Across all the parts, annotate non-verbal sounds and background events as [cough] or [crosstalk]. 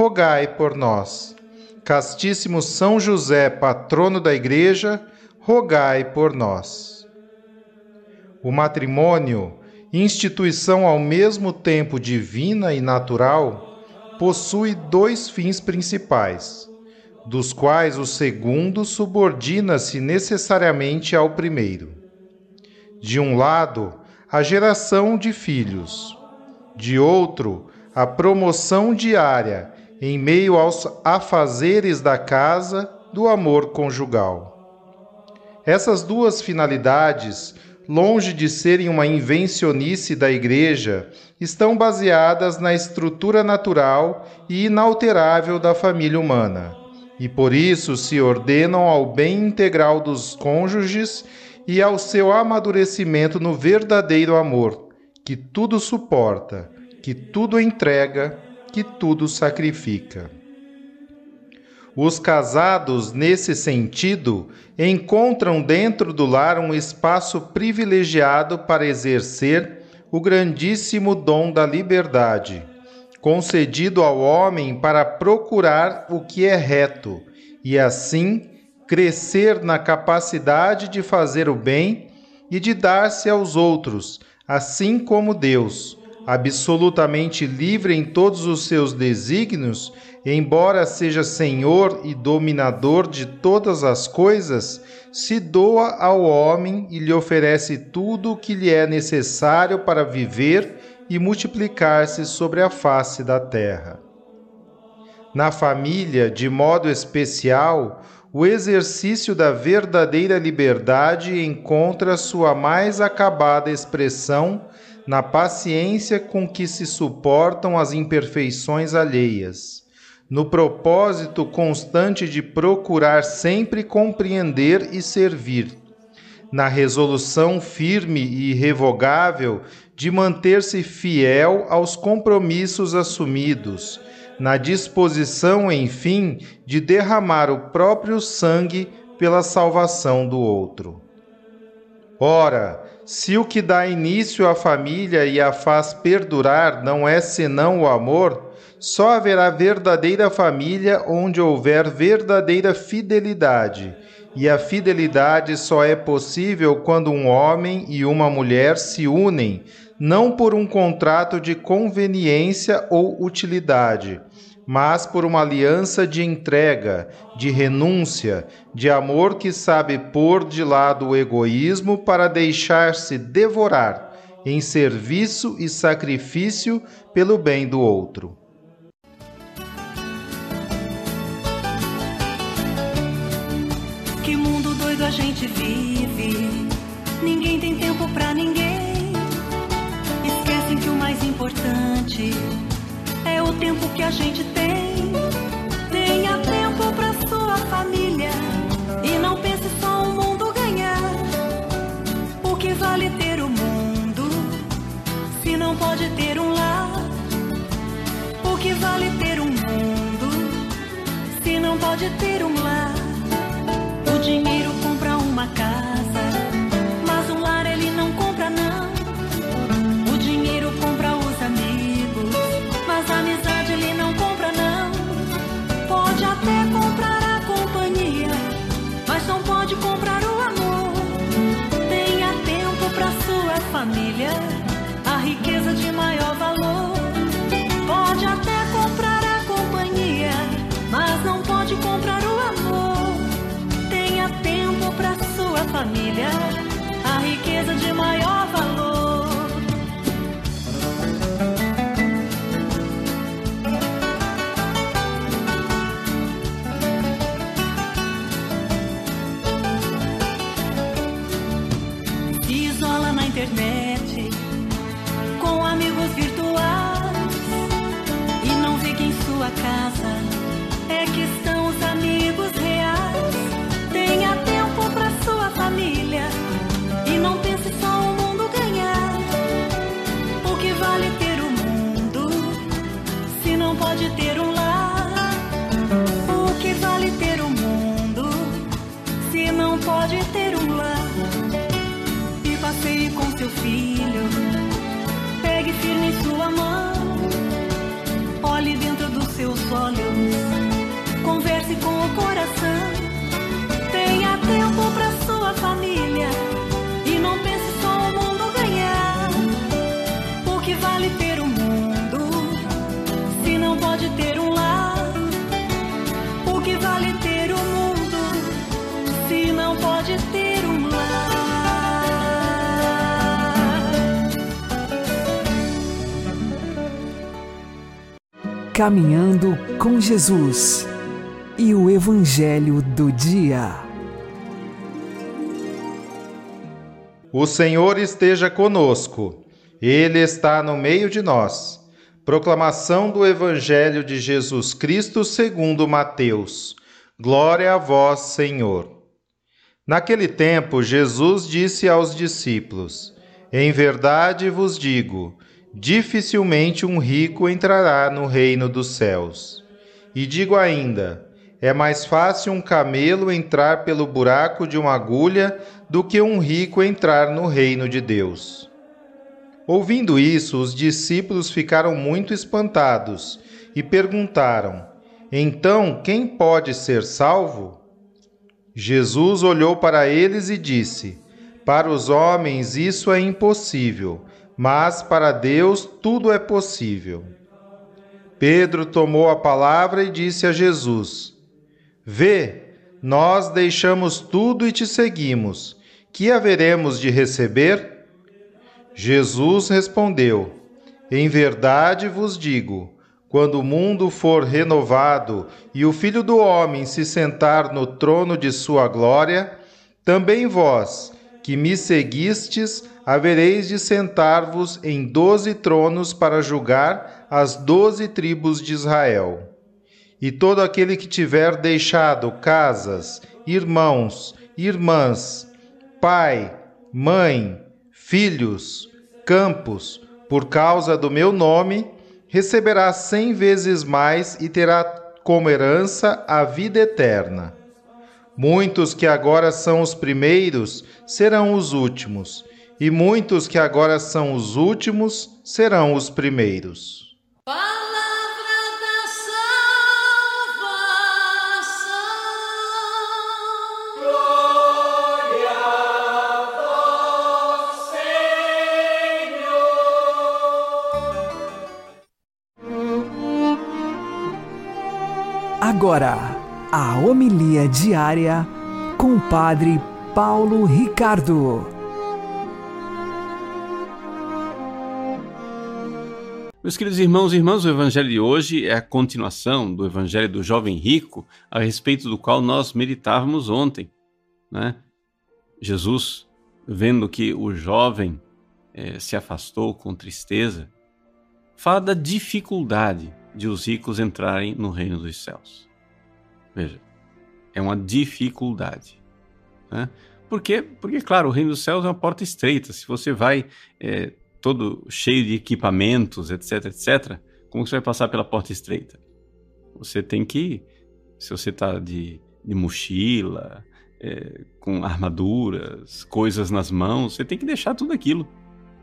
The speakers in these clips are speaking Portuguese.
rogai por nós. Castíssimo São José, patrono da Igreja, rogai por nós. O matrimônio, instituição ao mesmo tempo divina e natural, possui dois fins principais, dos quais o segundo subordina-se necessariamente ao primeiro. De um lado, a geração de filhos, de outro, a promoção diária em meio aos afazeres da casa do amor conjugal. Essas duas finalidades, longe de serem uma invencionice da Igreja, estão baseadas na estrutura natural e inalterável da família humana, e por isso se ordenam ao bem integral dos cônjuges e ao seu amadurecimento no verdadeiro amor, que tudo suporta, que tudo entrega que tudo sacrifica. Os casados, nesse sentido, encontram dentro do lar um espaço privilegiado para exercer o grandíssimo dom da liberdade, concedido ao homem para procurar o que é reto e, assim, crescer na capacidade de fazer o bem e de dar-se aos outros, assim como Deus absolutamente livre em todos os seus desígnios, embora seja senhor e dominador de todas as coisas, se doa ao homem e lhe oferece tudo o que lhe é necessário para viver e multiplicar-se sobre a face da terra. Na família, de modo especial, o exercício da verdadeira liberdade encontra sua mais acabada expressão na paciência com que se suportam as imperfeições alheias, no propósito constante de procurar sempre compreender e servir, na resolução firme e irrevogável de manter-se fiel aos compromissos assumidos, na disposição, enfim, de derramar o próprio sangue pela salvação do outro. Ora, se o que dá início à família e a faz perdurar não é senão o amor, só haverá verdadeira família onde houver verdadeira fidelidade. E a fidelidade só é possível quando um homem e uma mulher se unem, não por um contrato de conveniência ou utilidade, mas por uma aliança de entrega, de renúncia, de amor que sabe pôr de lado o egoísmo para deixar-se devorar em serviço e sacrifício pelo bem do outro. Que mundo doido a gente vive, ninguém tem tempo pra ninguém. Esquecem que o mais importante é o tempo que a gente tem. Tenha tempo pra sua família e não pense só o mundo ganhar. O que vale ter o mundo se não pode ter um lar? O que vale ter um mundo se não pode ter um lar? O dinheiro compra uma casa, Caminhando com Jesus e o Evangelho do Dia. O Senhor esteja conosco, Ele está no meio de nós. Proclamação do Evangelho de Jesus Cristo segundo Mateus. Glória a vós, Senhor. Naquele tempo, Jesus disse aos discípulos: Em verdade vos digo, dificilmente um rico entrará no reino dos céus. E digo ainda: é mais fácil um camelo entrar pelo buraco de uma agulha do que um rico entrar no reino de Deus. Ouvindo isso, os discípulos ficaram muito espantados e perguntaram: Então quem pode ser salvo? Jesus olhou para eles e disse: Para os homens isso é impossível, mas para Deus tudo é possível. Pedro tomou a palavra e disse a Jesus: Vê, nós deixamos tudo e te seguimos. Que haveremos de receber? Jesus respondeu: Em verdade vos digo, quando o mundo for renovado e o Filho do Homem se sentar no trono de sua glória, também vós, que me seguistes, havereis de sentar-vos em doze tronos para julgar as doze tribos de Israel. E todo aquele que tiver deixado casas, irmãos, irmãs, pai, mãe, filhos, campos, por causa do meu nome, receberá cem vezes mais e terá como herança a vida eterna. Muitos que agora são os primeiros serão os últimos, e muitos que agora são os últimos serão os primeiros. Palavra da salvação. Glória a vós, Agora, a homilia diária com o Padre Paulo Ricardo. Meus queridos irmãos e irmãs, o Evangelho de hoje é a continuação do Evangelho do Jovem Rico, a respeito do qual nós meditávamos ontem. Né? Jesus, vendo que o jovem eh, se afastou com tristeza, fala da dificuldade de os ricos entrarem no reino dos céus. Veja, é uma dificuldade. Né? Por quê? Porque, claro, o reino dos céus é uma porta estreita. Se você vai eh, todo cheio de equipamentos, etc, etc, como você vai passar pela porta estreita? Você tem que, se você está de, de mochila, é, com armaduras, coisas nas mãos, você tem que deixar tudo aquilo.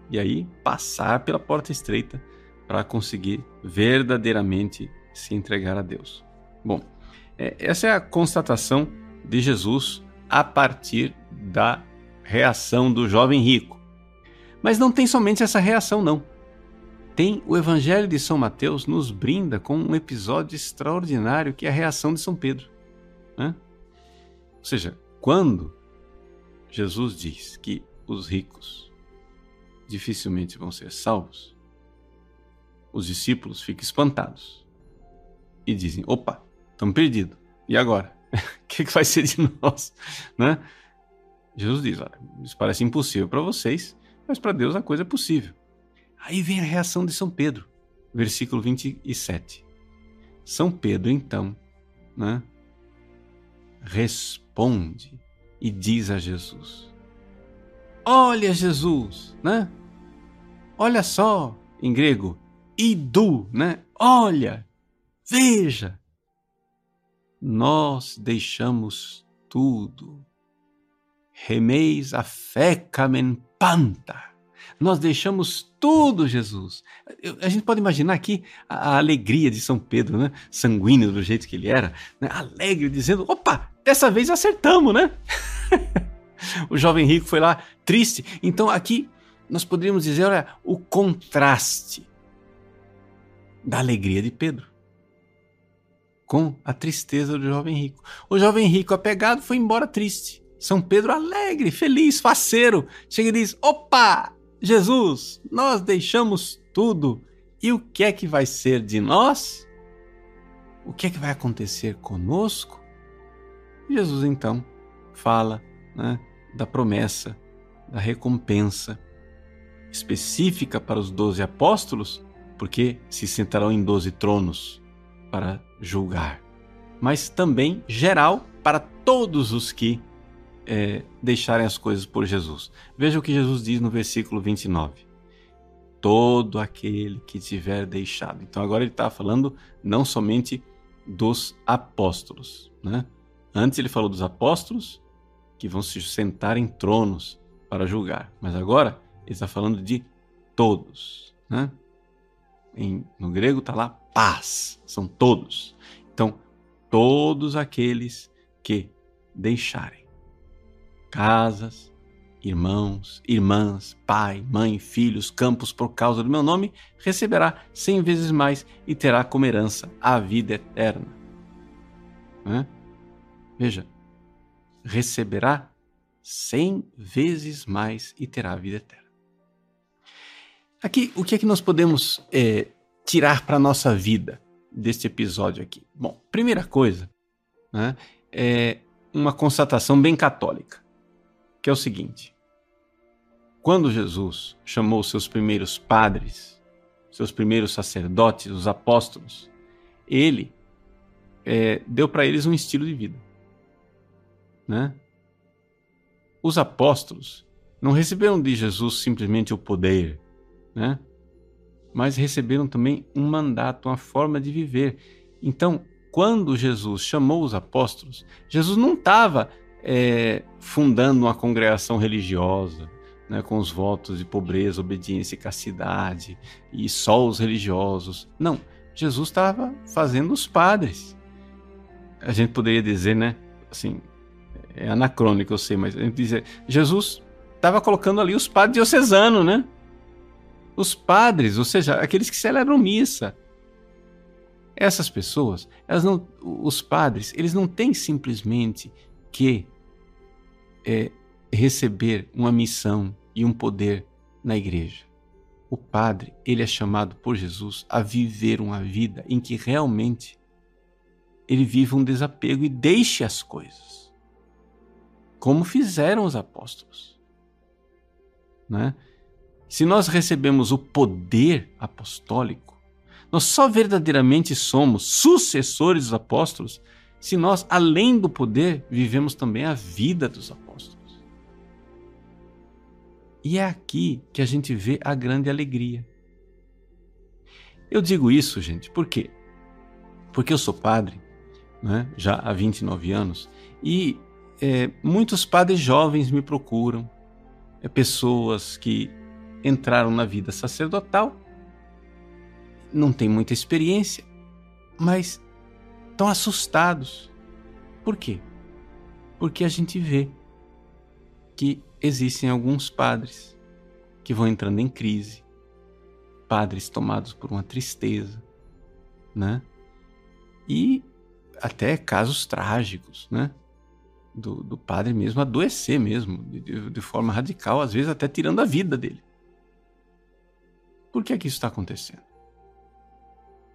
E aí passar pela porta estreita para conseguir verdadeiramente se entregar a Deus. Bom, é, essa é a constatação de Jesus a partir da reação do jovem rico. Mas não tem somente essa reação, não. Tem o Evangelho de São Mateus nos brinda com um episódio extraordinário que é a reação de São Pedro. Né? Ou seja, quando Jesus diz que os ricos dificilmente vão ser salvos, os discípulos ficam espantados e dizem: opa, estamos perdidos. E agora? O [laughs] que, que vai ser de [laughs] nós? Né? Jesus diz: olha, isso parece impossível para vocês, Mas para Deus a coisa é possível. Aí vem a reação de São Pedro, versículo 27. São Pedro, então, né, responde e diz a Jesus: Olha, Jesus, né? Olha só, em grego, idu, né? Olha, veja. Nós deixamos tudo. Remeis a fecamen panta. Nós deixamos tudo, Jesus. A gente pode imaginar aqui a, alegria de São Pedro, né? Sanguíneo do jeito que ele era, né? alegre, dizendo: opa, dessa vez acertamos, né? [laughs] o jovem rico foi lá triste. Então aqui nós poderíamos dizer, olha, o contraste da alegria de Pedro com a tristeza do jovem rico. O jovem rico apegado foi embora triste. São Pedro alegre, feliz, faceiro, chega e diz: "Opa, Jesus, nós deixamos tudo. E o que é que vai ser de nós? O que é que vai acontecer conosco?" Jesus então fala né, da promessa, da recompensa específica para os doze apóstolos, porque se sentarão em doze tronos para julgar, mas também geral para todos os que é, deixarem as coisas por Jesus. Veja o que Jesus diz no versículo 29. Todo aquele que tiver deixado. Então agora ele está falando não somente dos apóstolos. Né? Antes ele falou dos apóstolos que vão se sentar em tronos para julgar. Mas agora ele está falando de todos. Né? Em, no grego está lá paz, são todos. Então, todos aqueles que deixarem casas, irmãos, irmãs, pai, mãe, filhos, campos por causa do meu nome, receberá cem vezes mais e terá como herança a vida eterna. Né? Veja, receberá cem vezes mais e terá a vida eterna. Aqui, o que é que nós podemos é, tirar para a nossa vida deste episódio aqui? Bom, primeira coisa né, é uma constatação bem católica, que é o seguinte: quando Jesus chamou seus primeiros padres, seus primeiros sacerdotes, os apóstolos, ele é, deu para eles um estilo de vida. Né? Os apóstolos não receberam de Jesus simplesmente o poder, né? mas receberam também um mandato, uma forma de viver. Então, quando Jesus chamou os apóstolos, Jesus não estava é, fundando uma congregação religiosa, né, com os votos de pobreza, obediência e castidade, e só os religiosos. Não, Jesus estava fazendo os padres. A gente poderia dizer, né, assim, é anacrônico, eu sei, mas a gente dizer, Jesus estava colocando ali os padres diocesanos, né? Os padres, ou seja, aqueles que celebram missa. Essas pessoas, elas não, os padres, eles não têm simplesmente que é, receber uma missão e um poder na igreja. O padre, ele é chamado por Jesus a viver uma vida em que realmente ele vive um desapego e deixe as coisas, como fizeram os apóstolos. Né? Se nós recebemos o poder apostólico, nós só verdadeiramente somos sucessores dos apóstolos se nós, além do poder, vivemos também a vida dos apóstolos. E é aqui que a gente vê a grande alegria. Eu digo isso, gente, por quê? Porque eu sou padre, né, já há 29 anos, e é, muitos padres jovens me procuram, é, pessoas que entraram na vida sacerdotal, não têm muita experiência, mas estão assustados. Por quê? Porque a gente vê que existem alguns padres que vão entrando em crise, padres tomados por uma tristeza, né? E até casos trágicos, né? Do, do padre mesmo adoecer mesmo, de, de forma radical, às vezes até tirando a vida dele. Por que, que isso está acontecendo?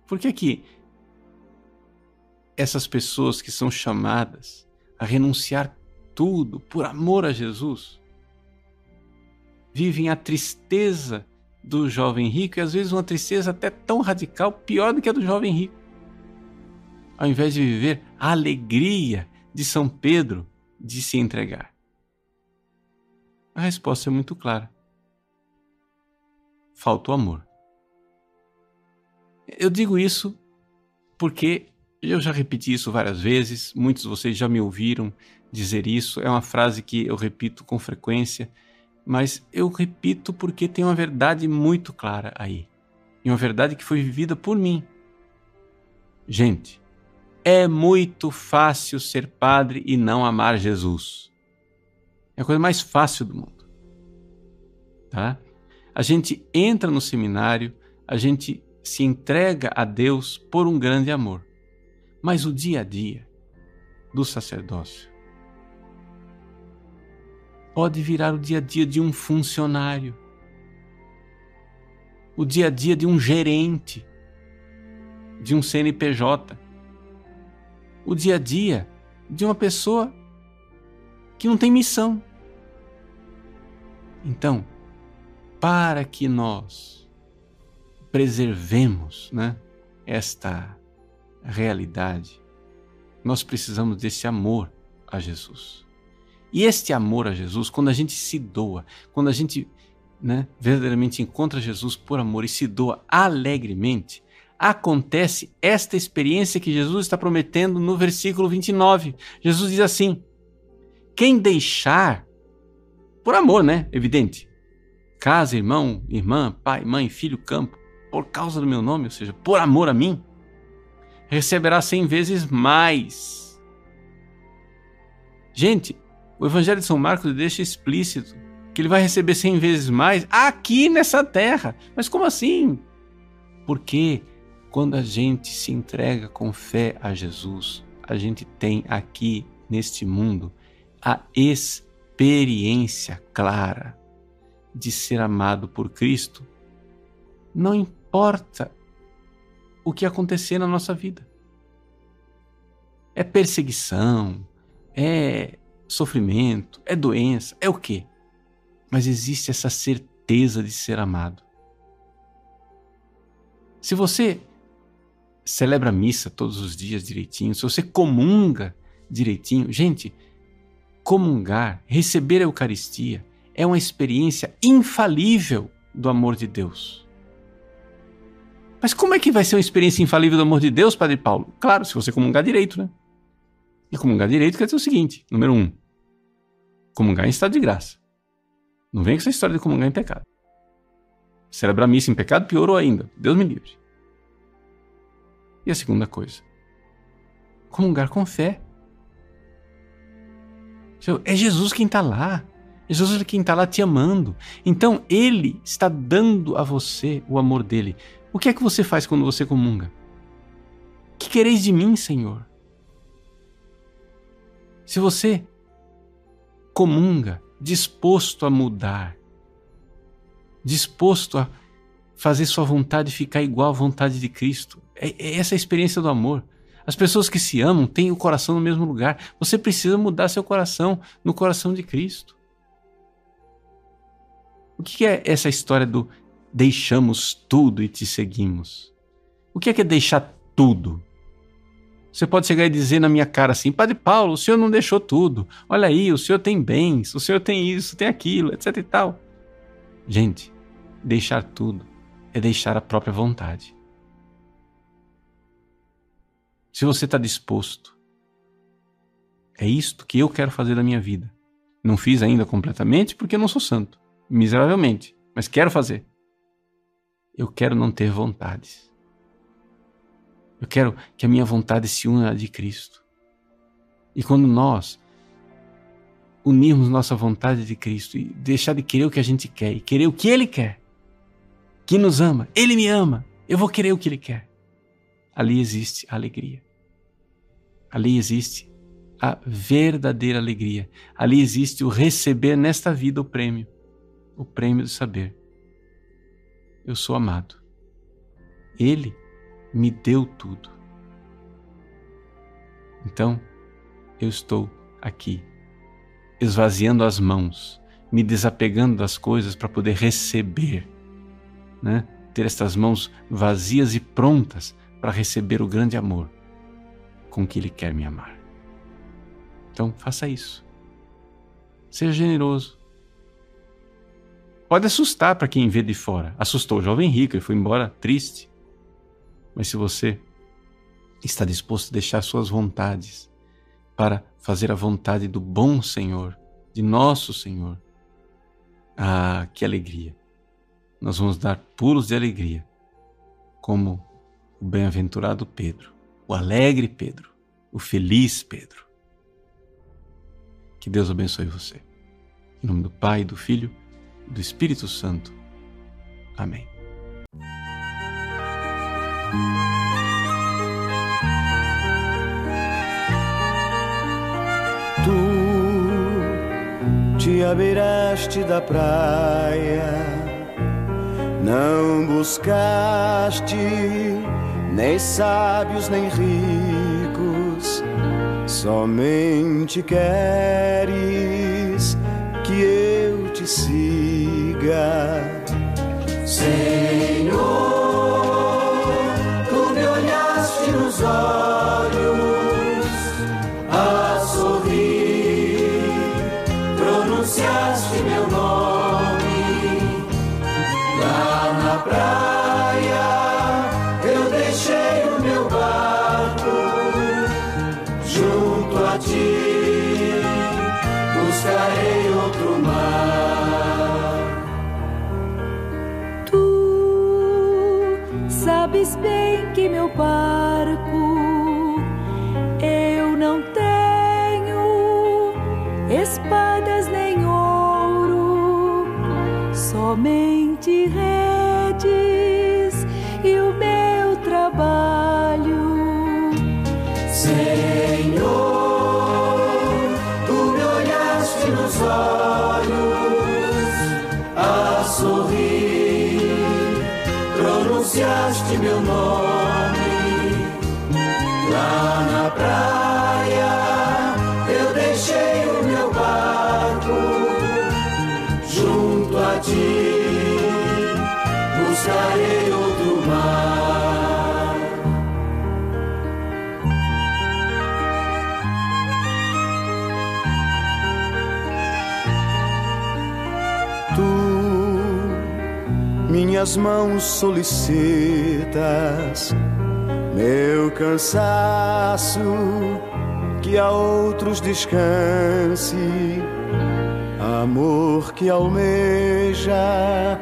Por que, que essas pessoas que são chamadas a renunciar tudo por amor a Jesus vivem a tristeza do jovem rico e às vezes uma tristeza até tão radical, pior do que a do jovem rico. Ao invés de viver a alegria de São Pedro de se entregar. A resposta é muito clara. Falta o amor. Eu digo isso porque eu já repeti isso várias vezes, muitos de vocês já me ouviram dizer isso, é uma frase que eu repito com frequência, mas eu repito porque tem uma verdade muito clara aí. E uma verdade que foi vivida por mim. Gente, é muito fácil ser padre e não amar Jesus. É a coisa mais fácil do mundo. Tá? A gente entra no seminário, a gente se entrega a Deus por um grande amor. Mas o dia a dia do sacerdócio pode virar o dia a dia de um funcionário, o dia a dia de um gerente, de um CNPJ, o dia a dia de uma pessoa que não tem missão. Então, para que nós preservemos né, esta realidade, nós precisamos desse amor a Jesus. E este amor a Jesus, quando a gente se doa, quando a gente né, verdadeiramente encontra Jesus por amor e se doa alegremente, acontece esta experiência que Jesus está prometendo no versículo 29. Jesus diz assim: Quem deixar, por amor, né? Evidente, casa, irmão, irmã, pai, mãe, filho, campo, por causa do meu nome, ou seja, por amor a mim, receberá cem vezes mais. Gente, o Evangelho de São Marcos deixa explícito que ele vai receber cem vezes mais aqui nessa terra. Mas como assim? Porque quando a gente se entrega com fé a Jesus, a gente tem aqui neste mundo a experiência clara de ser amado por Cristo. Não importa o que acontecer na nossa vida. É perseguição, é sofrimento, é doença, é o quê? Mas existe essa certeza de ser amado. Se você celebra a missa todos os dias direitinho, se você comunga direitinho, gente, comungar, receber a Eucaristia é uma experiência infalível do amor de Deus. Mas como é que vai ser uma experiência infalível do amor de Deus, Padre Paulo? Claro, se você comungar direito, né? E comungar direito quer dizer o seguinte: número um, comungar em estado de graça. Não vem com essa história de comungar em pecado. Celebrar missa em pecado piorou ainda. Deus me livre. E a segunda coisa, comungar com fé. É Jesus quem está lá. É Jesus quem está lá te amando. Então Ele está dando a você o amor dele. O que é que você faz quando você comunga? Que quereis de mim, Senhor? Se você comunga, disposto a mudar, disposto a fazer sua vontade ficar igual à vontade de Cristo. É, é essa a experiência do amor. As pessoas que se amam têm o coração no mesmo lugar. Você precisa mudar seu coração no coração de Cristo. O que é essa história do deixamos tudo e te seguimos? O que é, que é deixar tudo? Você pode chegar e dizer na minha cara assim: Padre Paulo, o senhor não deixou tudo. Olha aí, o senhor tem bens, o senhor tem isso, tem aquilo, etc e tal. Gente, deixar tudo é deixar a própria vontade. Se você está disposto, é isto que eu quero fazer da minha vida. Não fiz ainda completamente porque eu não sou santo, miseravelmente, mas quero fazer. Eu quero não ter vontades. Eu quero que a minha vontade se una à de Cristo. E quando nós unirmos nossa vontade de Cristo e deixar de querer o que a gente quer e querer o que Ele quer, que nos ama, Ele me ama, eu vou querer o que Ele quer. Ali existe a alegria. Ali existe a verdadeira alegria. Ali existe o receber nesta vida o prêmio, o prêmio do saber. Eu sou amado. Ele me deu tudo. Então, eu estou aqui, esvaziando as mãos, me desapegando das coisas para poder receber, né? Ter estas mãos vazias e prontas para receber o grande amor com que Ele quer me amar. Então, faça isso. Seja generoso. Pode assustar para quem vê de fora. Assustou o jovem rico, ele foi embora triste. Mas se você está disposto a deixar suas vontades para fazer a vontade do bom Senhor, de nosso Senhor, ah, que alegria! Nós vamos dar pulos de alegria, como o bem-aventurado Pedro, o alegre Pedro, o feliz Pedro. Que Deus abençoe você. Em nome do Pai, do Filho do Espírito Santo. Amém. Tu te abeiraste da praia, não buscaste nem sábios nem ricos, somente queres ti, buscarei outro mar. Tu, minhas mãos solicitas, meu cansaço, que a outros descanse, amor que almeja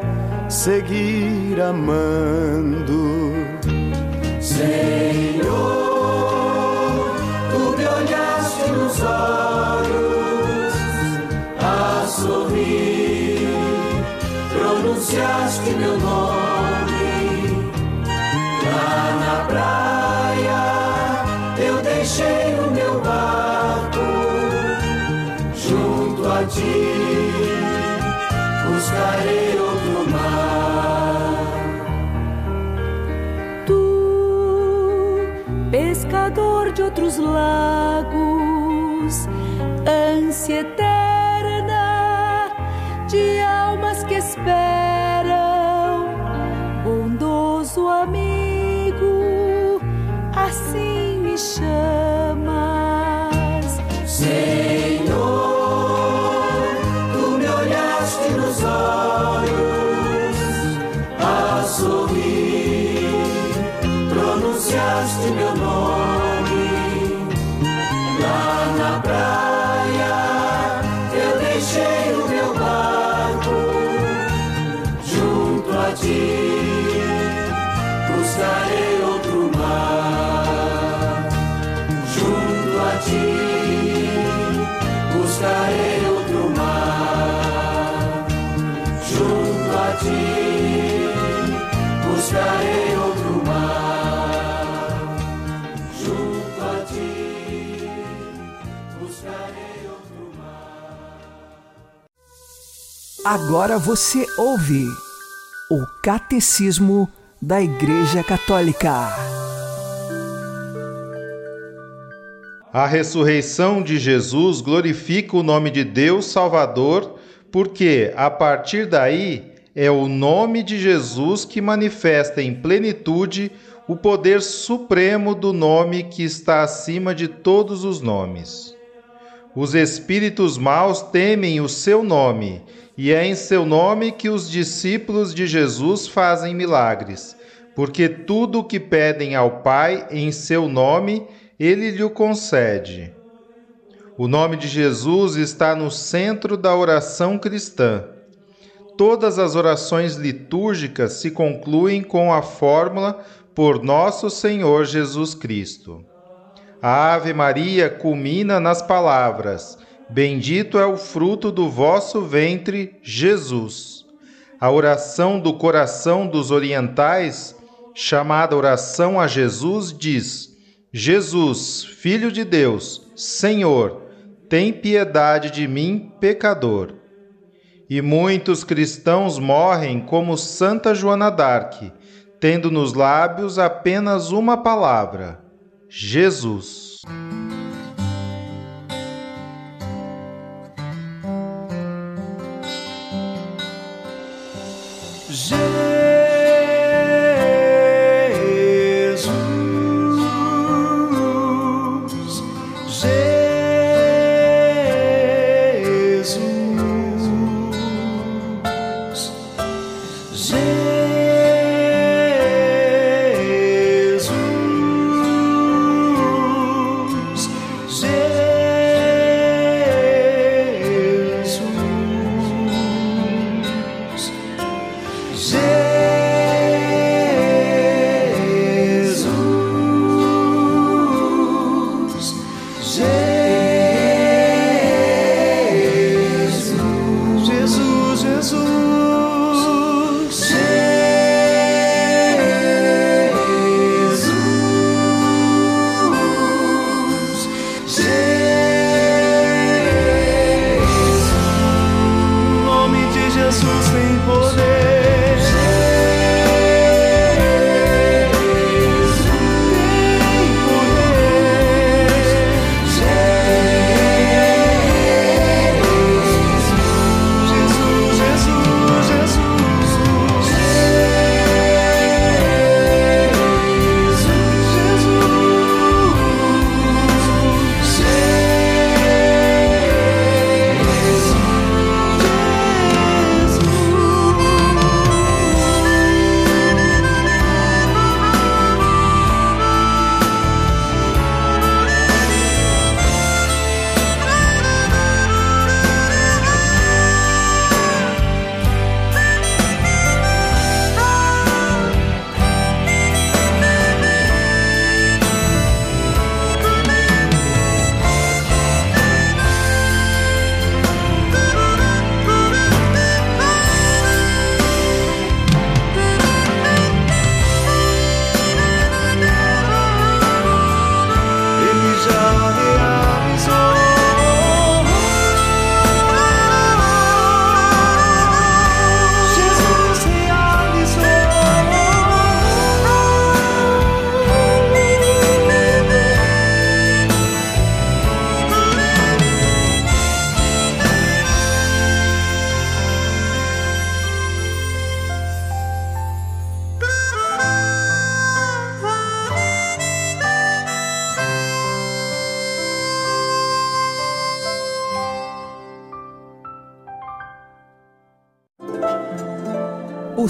seguir amando. Senhor, tu me olhaste nos olhos a sorrir, pronunciaste meu nome lá na praia. Eu deixei o meu barco junto a ti, buscarei. Tu, pescador de outros lagos, ânsia eterna de almas que esperam, bondoso amigo, assim me chamas. Agora você ouve o Catecismo da Igreja Católica. A ressurreição de Jesus glorifica o nome de Deus Salvador porque a partir daí é o nome de Jesus que manifesta em plenitude o poder supremo do nome que está acima de todos os nomes. Os espíritos maus temem o seu nome, e é em seu nome que os discípulos de Jesus fazem milagres, porque tudo o que pedem ao Pai em seu nome, ele lhe concede. O nome de Jesus está no centro da oração cristã. Todas as orações litúrgicas se concluem com a fórmula por nosso Senhor Jesus Cristo. A Ave Maria culmina nas palavras: Bendito é o fruto do vosso ventre, Jesus. A oração do coração dos orientais, chamada oração a Jesus, diz: Jesus, Filho de Deus, Senhor, tem piedade de mim, pecador. E muitos cristãos morrem como Santa Joana d'Arc, tendo nos lábios apenas uma palavra: Jesus. O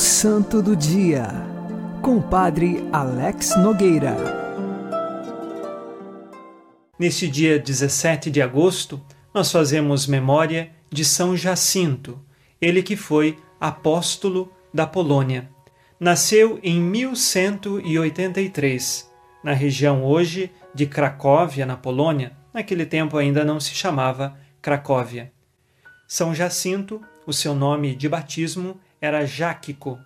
Santo do Dia, com o Padre Alex Nogueira. Neste dia 17 de agosto, nós fazemos memória de São Jacinto, ele que foi apóstolo da Polônia. Nasceu em 1183, na região hoje de Cracóvia, na Polônia. Naquele tempo ainda não se chamava Cracóvia. São Jacinto, o seu nome de batismo era Jáquico.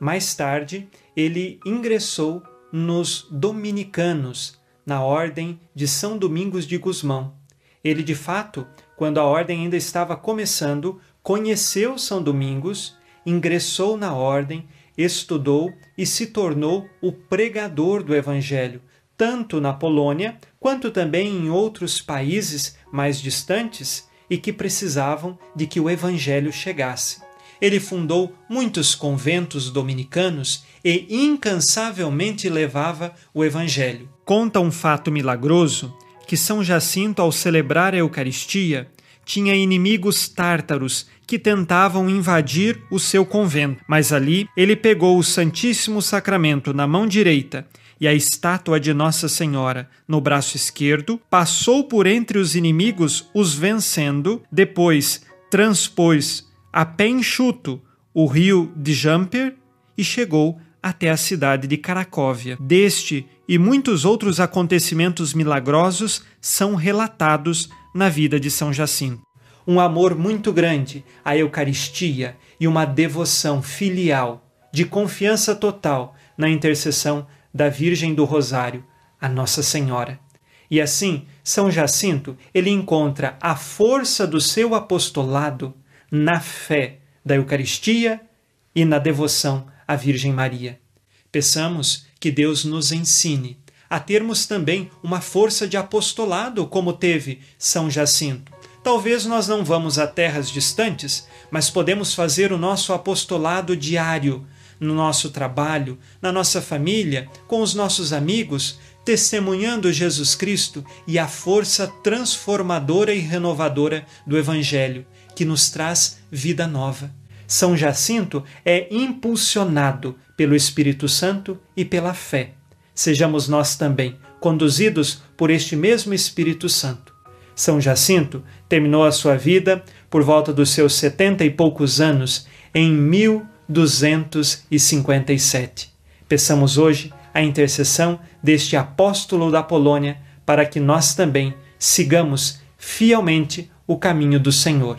Mais tarde, ele ingressou nos dominicanos, na ordem de São Domingos de Gusmão. Ele, de fato, quando a ordem ainda estava começando, conheceu São Domingos, ingressou na ordem, estudou e se tornou o pregador do Evangelho, tanto na Polônia quanto também em outros países mais distantes e que precisavam de que o Evangelho chegasse. Ele fundou muitos conventos dominicanos e incansavelmente levava o Evangelho. Conta um fato milagroso que São Jacinto, ao celebrar a Eucaristia, tinha inimigos tártaros que tentavam invadir o seu convento, mas ali ele pegou o Santíssimo Sacramento na mão direita e a estátua de Nossa Senhora no braço esquerdo, passou por entre os inimigos, os vencendo, depois transpôs a pé enxuto o rio de Jumper e chegou até a cidade de Cracóvia. Deste e muitos outros acontecimentos milagrosos são relatados na vida de São Jacinto. Um amor muito grande à Eucaristia e uma devoção filial, de confiança total na intercessão da Virgem do Rosário, a Nossa Senhora. E assim, São Jacinto, ele encontra a força do seu apostolado na fé da Eucaristia e na devoção à Virgem Maria. Peçamos que Deus nos ensine a termos também uma força de apostolado como teve São Jacinto. Talvez nós não vamos a terras distantes, mas podemos fazer o nosso apostolado diário no nosso trabalho, na nossa família, com os nossos amigos, testemunhando Jesus Cristo e a força transformadora e renovadora do Evangelho, que nos traz vida nova. São Jacinto é impulsionado pelo Espírito Santo e pela fé. Sejamos nós também conduzidos por este mesmo Espírito Santo. São Jacinto terminou a sua vida por volta dos seus setenta e poucos anos em 1257. Peçamos hoje a intercessão deste apóstolo da Polônia para que nós também sigamos fielmente o caminho do Senhor.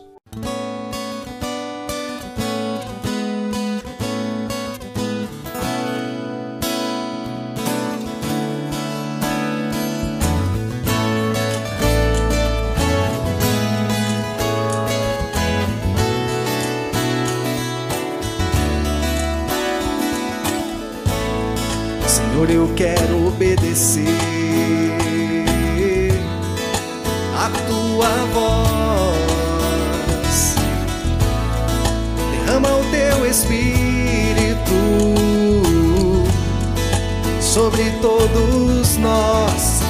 Senhor, eu quero obedecer a tua voz. Derrama o teu espírito sobre todos nós.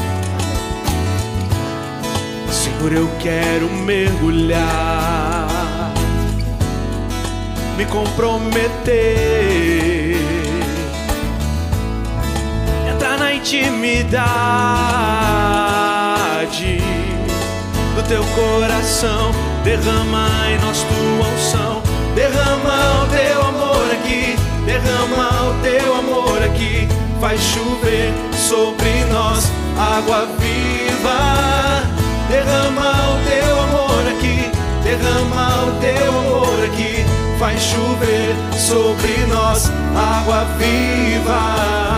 Senhor, eu quero mergulhar, me comprometer intimidade do teu coração. Derrama em nós tua unção. Derrama o teu amor aqui. Derrama o teu amor aqui. Faz chover sobre nós água viva. Derrama o teu amor aqui. Derrama o teu amor aqui. Faz chover sobre nós água viva.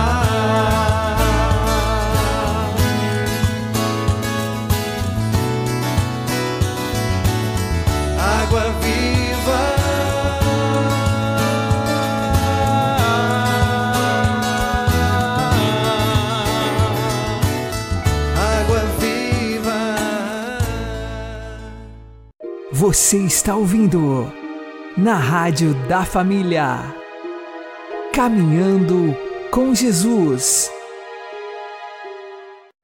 Você está ouvindo na Rádio da Família. Caminhando com Jesus.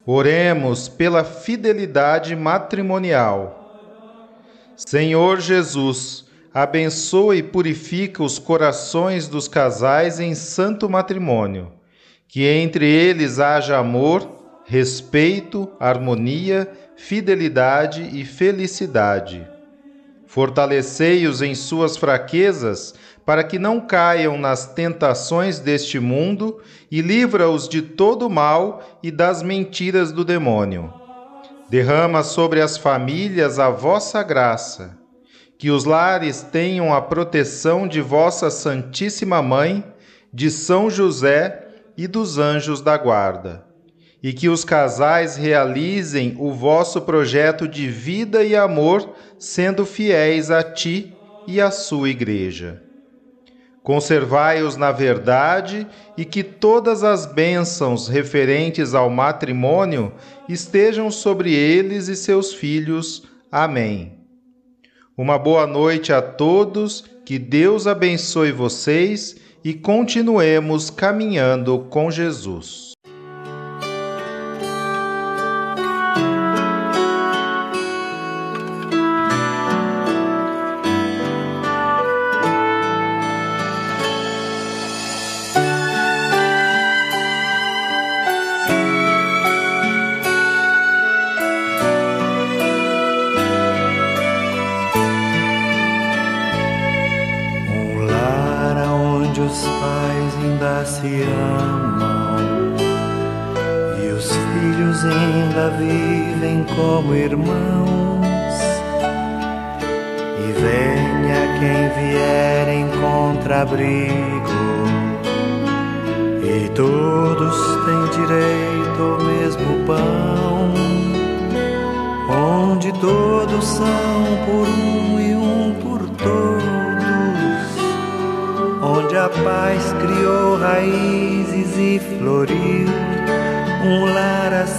Oremos pela fidelidade matrimonial. Senhor Jesus, abençoa e purifica os corações dos casais em santo matrimônio, que entre eles haja amor, respeito, harmonia, fidelidade e felicidade. Fortalecei-os em suas fraquezas, para que não caiam nas tentações deste mundo e livra-os de todo mal e das mentiras do demônio. Derrama sobre as famílias a vossa graça, que os lares tenham a proteção de vossa Santíssima Mãe, de São José e dos anjos da guarda. E que os casais realizem o vosso projeto de vida e amor, sendo fiéis a ti e à sua Igreja. Conservai-os na verdade e que todas as bênçãos referentes ao matrimônio estejam sobre eles e seus filhos. Amém. Uma boa noite a todos, que Deus abençoe vocês e continuemos caminhando com Jesus.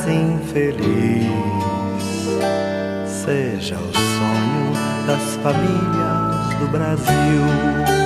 Assim feliz. Seja o sonho das famílias do Brasil.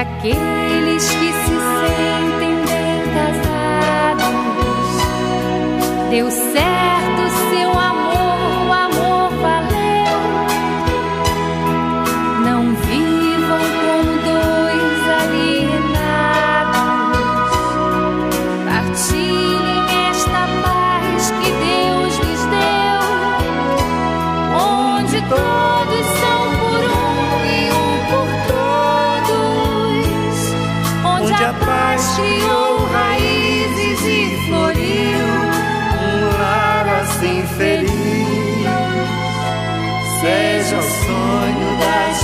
Aqueles que se sentem bem casados, deu certo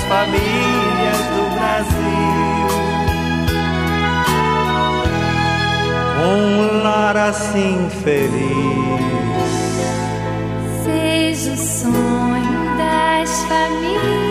famílias do Brasil. Um lar assim feliz. Seja o sonho das família.